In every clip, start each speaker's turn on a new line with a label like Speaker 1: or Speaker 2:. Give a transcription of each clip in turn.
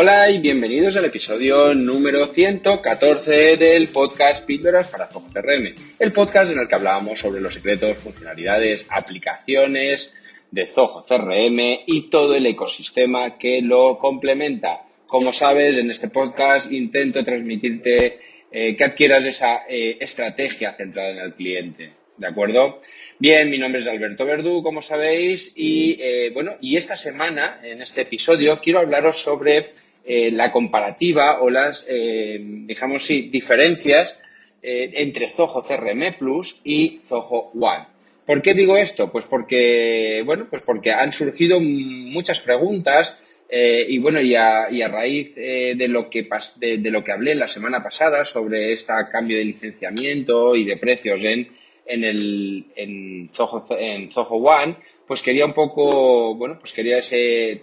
Speaker 1: Hola y bienvenidos al episodio número 114 del podcast Píldoras para Zoho CRM, el podcast en el que hablábamos sobre los secretos, funcionalidades, aplicaciones de Zoho CRM y todo el ecosistema que lo complementa. Como sabes, en este podcast intento transmitirte eh, que adquieras esa eh, estrategia centrada en el cliente. ¿De acuerdo? Bien, mi nombre es Alberto Verdú, como sabéis, y eh, bueno, y esta semana, en este episodio, quiero hablaros sobre eh, la comparativa o las, eh, sí, diferencias entre Zoho CRM Plus y Zoho One. ¿Por qué digo esto? Pues porque, bueno, pues porque han surgido muchas preguntas y bueno, y a, raíz de, lo que de, lo que hablé la semana pasada sobre este cambio de licenciamiento y de precios en en el en Zoho, en Zoho One, pues quería un poco, bueno, pues quería ese,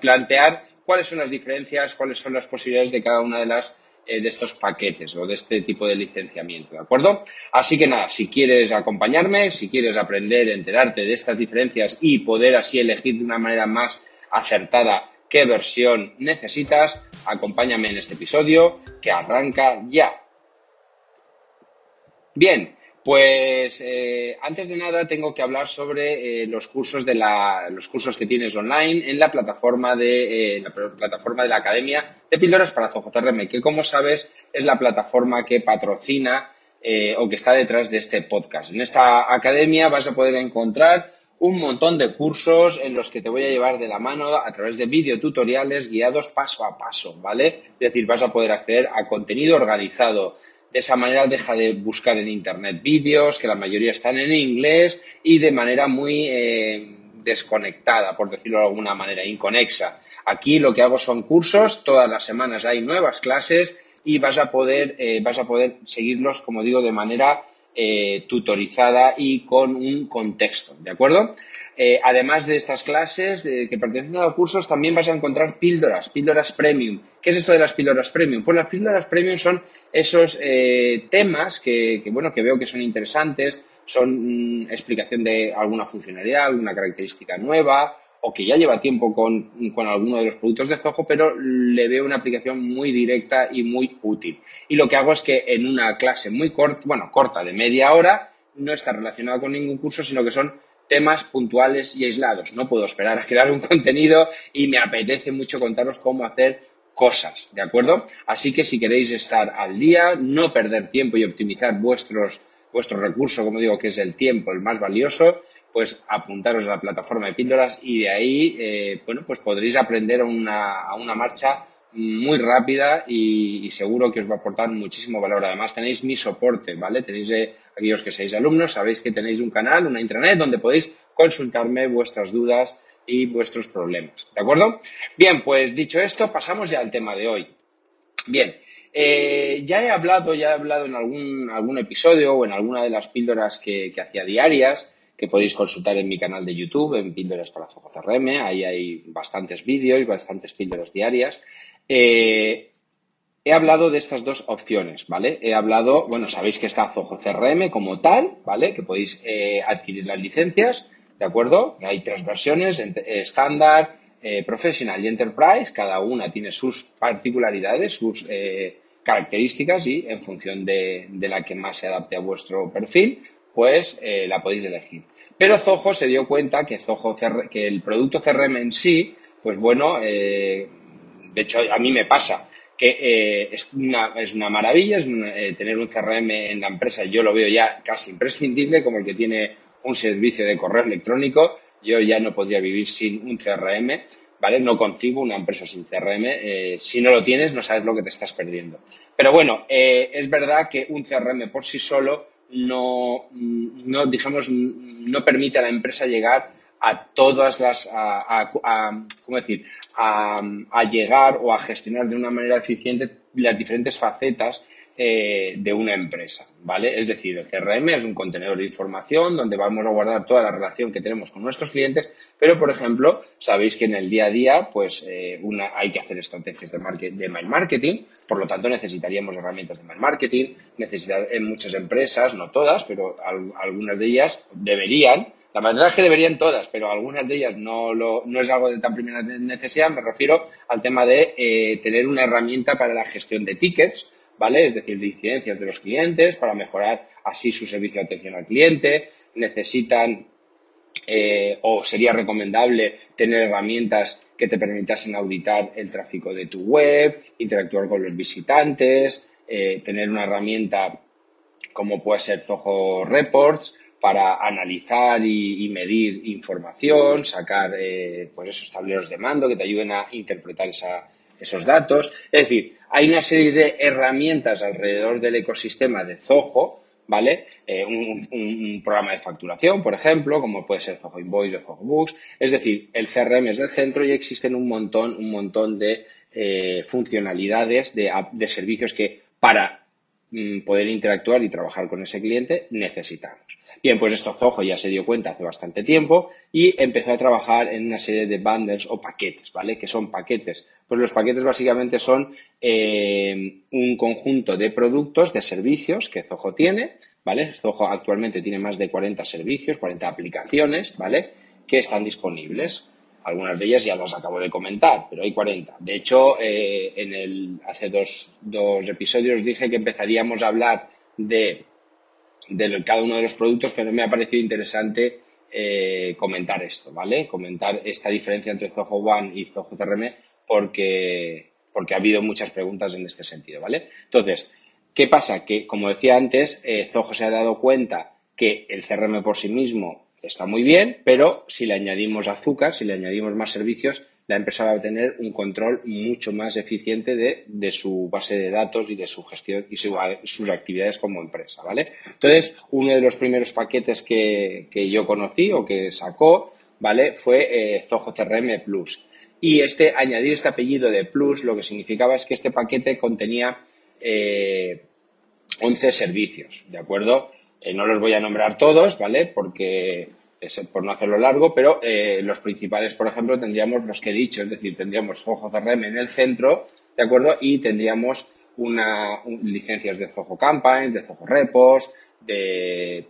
Speaker 1: plantear cuáles son las diferencias, cuáles son las posibilidades de cada una de las eh, de estos paquetes o de este tipo de licenciamiento, ¿de acuerdo? Así que nada, si quieres acompañarme, si quieres aprender, enterarte de estas diferencias y poder así elegir de una manera más acertada qué versión necesitas, acompáñame en este episodio que arranca ya. Bien, pues eh, antes de nada tengo que hablar sobre eh, los cursos de la, los cursos que tienes online en la plataforma de eh, la plataforma de la Academia de Píldoras para Zoho CRM, que como sabes es la plataforma que patrocina o que está detrás de este podcast. En esta academia vas a poder encontrar un montón de cursos en los que te voy a llevar de la mano a través de videotutoriales guiados paso a paso, ¿vale? Es decir, vas a poder acceder a contenido organizado de esa manera deja de buscar en Internet vídeos, que la mayoría están en inglés y de manera muy eh, desconectada, por decirlo de alguna manera, inconexa. Aquí lo que hago son cursos, todas las semanas hay nuevas clases y vas a poder, eh, vas a poder seguirlos, como digo, de manera eh, tutorizada y con un contexto, ¿de acuerdo? Eh, además de estas clases eh, que pertenecen a los cursos, también vas a encontrar píldoras, píldoras premium. ¿Qué es esto de las píldoras premium? Pues las píldoras premium son esos temas que, bueno, que veo que son interesantes, son mm, explicación de alguna funcionalidad, alguna característica nueva, o que ya lleva tiempo con, con, alguno de los productos de Zoho, pero le veo una aplicación muy directa y muy útil. Y lo que hago es que en una clase muy corta, bueno, corta de media hora, no está relacionada con ningún curso, sino que son temas puntuales y aislados. No puedo esperar a crear un contenido y me apetece mucho contaros cómo hacer cosas, ¿de acuerdo? Así que si queréis estar al día, no perder tiempo y optimizar vuestros, vuestro recurso, como digo, que es el tiempo, el más valioso, pues apuntaros a la plataforma de píldoras y de ahí, eh, bueno, pues podréis aprender una, a una marcha muy rápida y, seguro que os va a aportar muchísimo valor. Además, tenéis mi soporte, ¿vale? Tenéis, eh, aquellos que seáis alumnos, sabéis que tenéis un canal, una intranet, donde podéis consultarme vuestras dudas y vuestros problemas, ¿de acuerdo? Bien, pues dicho esto, pasamos ya al tema de hoy. Bien, eh, ya he hablado, ya he hablado en algún, algún episodio o en alguna de las píldoras que, hacía diarias, que podéis consultar en mi canal de YouTube, en Píldoras para Zoho CRM. Ahí hay bastantes vídeos y bastantes píldoras diarias. Eh, he hablado de estas dos opciones, ¿vale? He hablado, bueno, sabéis que está Zoho CRM como tal, ¿vale? Que podéis eh, adquirir las licencias, ¿de acuerdo? Hay tres versiones, estándar, eh, profesional y enterprise, cada una tiene sus particularidades, sus características y en función de, la que más se adapte a vuestro perfil, pues la podéis elegir. Pero Zoho se dio cuenta que que el producto CRM en sí, pues bueno, de hecho, a mí me pasa que eh, es, una, es, una, maravilla, eh, tener un CRM en la empresa, yo lo veo ya casi imprescindible, como el que tiene un servicio de correo electrónico, yo ya no podría vivir sin un CRM, ¿vale? No concibo una empresa sin CRM, eh, si no lo tienes no sabes lo que te estás perdiendo. Pero bueno, es verdad que un CRM por sí solo no, no, digamos, no permite a la empresa llegar a todas las, a, ¿cómo decir? A, a, llegar o a gestionar de una manera eficiente las diferentes facetas eh, de una empresa, ¿vale? Es decir, el CRM es un contenedor de información donde vamos a guardar toda la relación que tenemos con nuestros clientes, pero, por ejemplo, sabéis que en el día a día, pues, eh, una, hay que hacer estrategias de, de mail marketing, por lo tanto, necesitaríamos herramientas de mail marketing, necesitar en muchas empresas, no todas, pero algunas de ellas deberían, la verdad es que deberían todas, pero algunas de ellas no, lo, no es algo de tan primera necesidad. Me refiero al tema de eh, tener una herramienta para la gestión de tickets, ¿vale? Es decir, de incidencias de los clientes para mejorar así su servicio de atención al cliente. Necesitan eh, o sería recomendable tener herramientas que te permitasen auditar el tráfico de tu web, interactuar con los visitantes, eh, tener una herramienta como puede ser Zoho Reports para analizar y, medir información, sacar eh, pues esos tableros de mando que te ayuden a interpretar esa, esos datos. Es decir, hay una serie de herramientas alrededor del ecosistema de Zoho, ¿vale? Eh, un, programa de facturación, por ejemplo, como puede ser Zoho Invoice o Zoho Books. Es decir, el CRM es el centro y existen un montón, un montón de eh, funcionalidades, de, de, servicios que para poder interactuar y trabajar con ese cliente necesitamos. Bien, pues esto Zoho ya se dio cuenta hace bastante tiempo y empezó a trabajar en una serie de bundles o paquetes, ¿vale? Que son paquetes. Pues los paquetes básicamente son eh, un conjunto de productos, de servicios que Zoho tiene, ¿vale? Zoho actualmente tiene más de 40 servicios, 40 aplicaciones, ¿vale? Que están disponibles. Algunas de ellas ya las acabo de comentar, pero hay 40. De hecho, eh, en el, hace dos, dos episodios dije que empezaríamos a hablar de de cada uno de los productos, pero me ha parecido interesante eh, comentar esto, ¿vale? Comentar esta diferencia entre Zoho One y Zoho CRM porque, porque ha habido muchas preguntas en este sentido, ¿vale? Entonces, ¿qué pasa? Que, como decía antes, eh, Zoho se ha dado cuenta que el CRM por sí mismo está muy bien, pero si le añadimos azúcar, si le añadimos más servicios, la empresa va a tener un control mucho más eficiente de, su base de datos y de su gestión y sus actividades como empresa, ¿vale? Entonces, uno de los primeros paquetes que, yo conocí o que sacó, ¿vale? Fue eh, Zoho CRM Plus. Y este, añadir este apellido de Plus, lo que significaba es que este paquete contenía eh, 11 servicios, ¿de acuerdo? Eh, no los voy a nombrar todos, ¿vale? Porque por no hacerlo largo, pero eh, los principales, por ejemplo, tendríamos los que he dicho, es decir, tendríamos Zoho CRM en el centro, ¿de acuerdo? Y tendríamos una, licencias de Zoho Campaign, de Zoho Repos, de,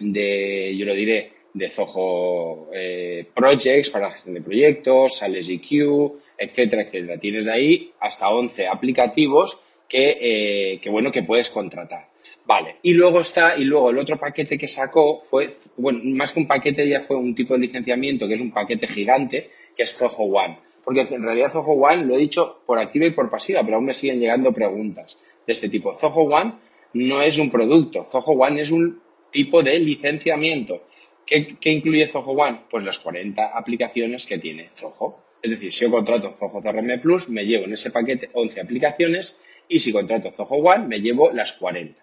Speaker 1: de yo lo diré, de Zoho eh, Projects para gestión de proyectos, Sales EQ, etcétera, etcétera. Tienes ahí hasta 11 aplicativos que, eh, que, bueno, que puedes contratar. Vale, y luego está, y luego el otro paquete que sacó fue, bueno, más que un paquete ya fue un tipo de licenciamiento que es un paquete gigante, que es Zoho One. Porque en realidad Zoho One lo he dicho por activa y por pasiva, pero aún me siguen llegando preguntas de este tipo. Zoho One no es un producto, Zoho One es un tipo de licenciamiento. ¿Qué, qué incluye Zoho One? Pues las 40 aplicaciones que tiene Zoho. Es decir, si yo contrato Zoho CRM Plus, me llevo en ese paquete 11 aplicaciones y si contrato Zoho One, me llevo las 40.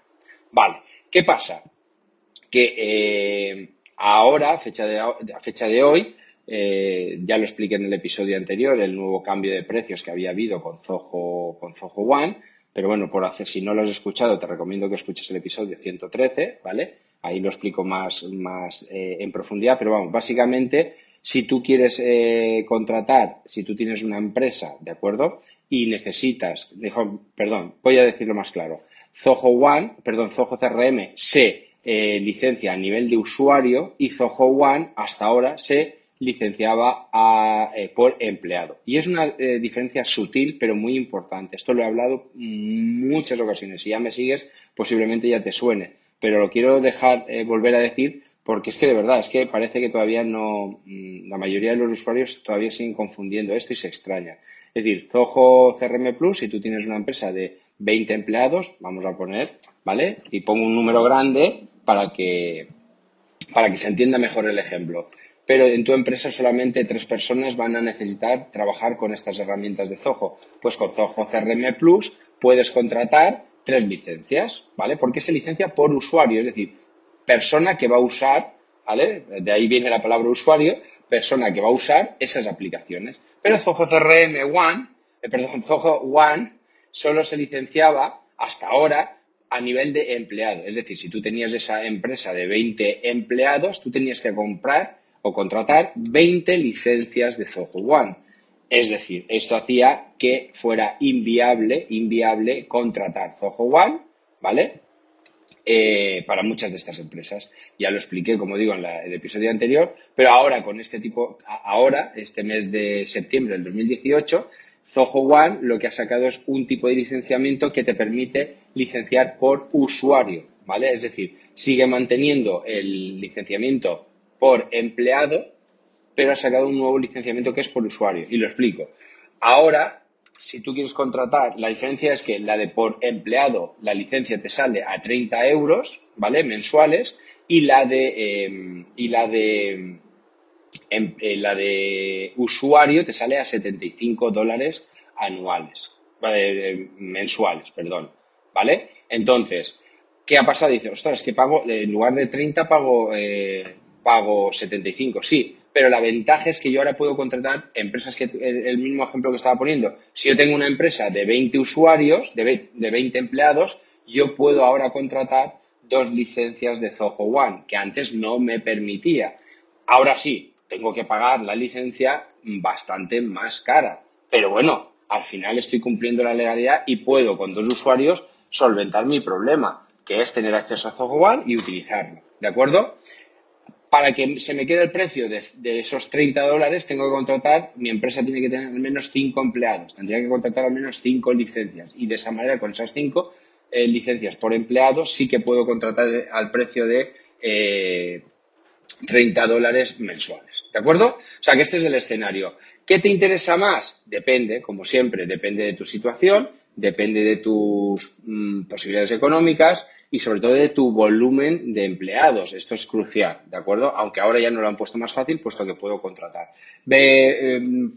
Speaker 1: Vale, ¿qué pasa? Que eh, ahora, a fecha de, fecha de hoy, eh, ya lo expliqué en el episodio anterior, el nuevo cambio de precios que había habido con Zoho, con Zoho One, pero bueno, por hacer, si no lo has escuchado, te recomiendo que escuches el episodio 113, ¿vale? Ahí lo explico más, más eh, en profundidad, pero vamos, básicamente, si tú quieres contratar, si tú tienes una empresa, ¿de acuerdo? Y necesitas, perdón, voy a decirlo más claro. Zoho One, perdón, Zoho CRM se eh, licencia a nivel de usuario y Zoho One hasta ahora se licenciaba eh, por empleado. Y es una eh, diferencia sutil pero muy importante. Esto lo he hablado muchas ocasiones. Si ya me sigues, posiblemente ya te suene. Pero lo quiero dejar volver a decir porque es que de verdad, es que parece que todavía no, mm, la mayoría de los usuarios todavía siguen confundiendo esto y se extraña. Es decir, Zoho CRM Plus, si tú tienes una empresa de 20 empleados, vamos a poner, ¿vale? Y pongo un número grande para que, para que se entienda mejor el ejemplo. Pero en tu empresa solamente tres personas van a necesitar trabajar con estas herramientas de Zoho. Pues con Zoho CRM Plus puedes contratar tres licencias, ¿vale? Porque se licencia por usuario, es decir, persona que va a usar, ¿vale? De ahí viene la palabra usuario, persona que va a usar esas aplicaciones. Pero Zoho CRM One, eh, perdón, Zoho One solo se licenciaba hasta ahora a nivel de empleado. Es decir, si tú tenías esa empresa de 20 empleados, tú tenías que comprar o contratar 20 licencias de Zoho One. Es decir, esto hacía que fuera inviable, inviable contratar Zoho One, ¿vale? Eh, para muchas de estas empresas. Ya lo expliqué, como digo, en el episodio anterior, pero ahora con este tipo, ahora, este mes de septiembre del 2018, Zoho One lo que ha sacado es un tipo de licenciamiento que te permite licenciar por usuario, ¿vale? Es decir, sigue manteniendo el licenciamiento por empleado, pero ha sacado un nuevo licenciamiento que es por usuario. Y lo explico. Ahora, si tú quieres contratar, la diferencia es que la de por empleado, la licencia te sale a 30 euros, ¿vale? Mensuales, y la de, em, y la de en, la de usuario te sale a 75 dólares anuales, ¿vale? mensuales, perdón, ¿vale? Entonces, ¿qué ha pasado? Dice, ostras, que pago, en lugar de 30 pago, eh, pago 75, sí, pero la ventaja es que yo ahora puedo contratar empresas que, el, mismo ejemplo que estaba poniendo, si yo tengo una empresa de 20 usuarios, de, de 20 empleados, yo puedo ahora contratar dos licencias de Zoho One, que antes no me permitía. Ahora sí, tengo que pagar la licencia bastante más cara. Pero bueno, al final estoy cumpliendo la legalidad y puedo con dos usuarios solventar mi problema, que es tener acceso a Zoho One y utilizarlo. ¿De acuerdo? Para que se me quede el precio de, esos 30 dólares, tengo que contratar, mi empresa tiene que tener al menos 5 empleados, tendría que contratar al menos 5 licencias. Y de esa manera, con esas 5 eh, licencias por empleado, sí que puedo contratar al precio de eh, 30 dólares mensuales. ¿De acuerdo? O sea que este es el escenario. ¿Qué te interesa más? Depende, como siempre, depende de tu situación, depende de tus mm, posibilidades económicas y sobre todo de tu volumen de empleados. Esto es crucial, ¿de acuerdo? Aunque ahora ya no lo han puesto más fácil, puesto que puedo contratar. Em,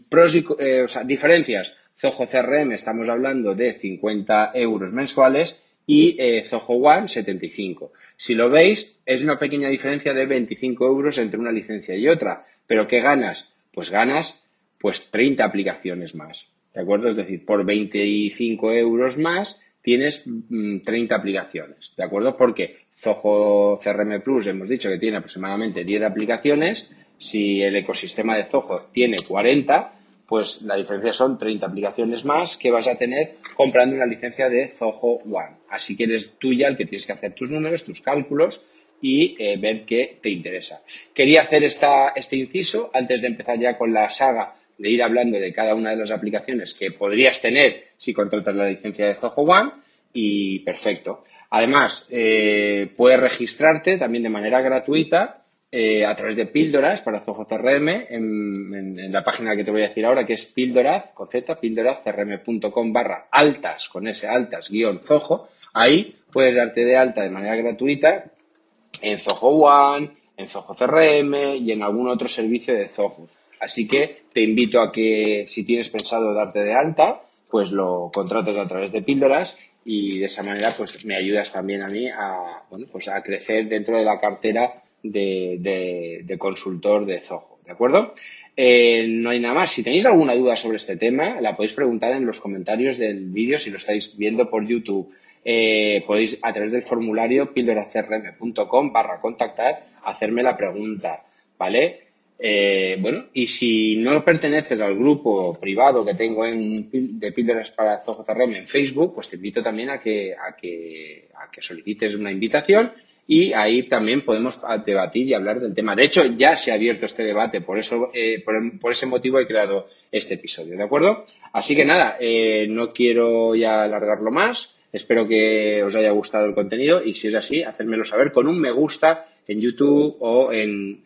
Speaker 1: eh, o sea, diferencias. Zoho CRM estamos hablando de 50 euros mensuales y eh, Zoho One 75. Si lo veis, es una pequeña diferencia de 25 euros entre una licencia y otra. ¿Pero qué ganas? Pues ganas pues 30 aplicaciones más. ¿De acuerdo? Es decir, por 25 euros más tienes 30 mm, aplicaciones. ¿De acuerdo? Porque Zoho CRM Plus hemos dicho que tiene aproximadamente 10 aplicaciones. Si el ecosistema de Zoho tiene 40, pues la diferencia son 30 aplicaciones más que vas a tener comprando una licencia de Zoho One. Así que eres tú ya el que tienes que hacer tus números, tus cálculos y eh, ver qué te interesa. Quería hacer esta, este inciso antes de empezar ya con la saga de ir hablando de cada una de las aplicaciones que podrías tener si contratas la licencia de Zoho One y perfecto. Además, eh, puedes registrarte también de manera gratuita eh, a través de píldoras para Zoho CRM en, la página que te voy a decir ahora, que es píldoraz, con Z, píldorazcrm.com barra altas, con ese altas guion Zoho. Ahí puedes darte de alta de manera gratuita en Zoho One, en Zoho CRM y en algún otro servicio de Zoho. Así que te invito a que si tienes pensado darte de alta, pues lo contrates a través de píldoras y de esa manera pues me ayudas también a mí a, bueno, pues a crecer dentro de la cartera de, consultor de Zoho, ¿de acuerdo? Eh, no hay nada más. Si tenéis alguna duda sobre este tema, la podéis preguntar en los comentarios del vídeo si lo estáis viendo por YouTube. Eh, podéis a través del formulario pildoracrm.com barra contactar hacerme la pregunta, ¿vale? Eh, bueno, y si no perteneces al grupo privado que tengo en, de píldoras para Zoho CRM en Facebook, pues te invito también a que, a que, a que solicites una invitación y ahí también podemos debatir y hablar del tema. De hecho, ya se ha abierto este debate, por eso, eh, por, ese motivo he creado este episodio, ¿de acuerdo? Así que nada, eh, no quiero ya alargarlo más. Espero que os haya gustado el contenido y si es así, hacérmelo saber con un me gusta en YouTube o en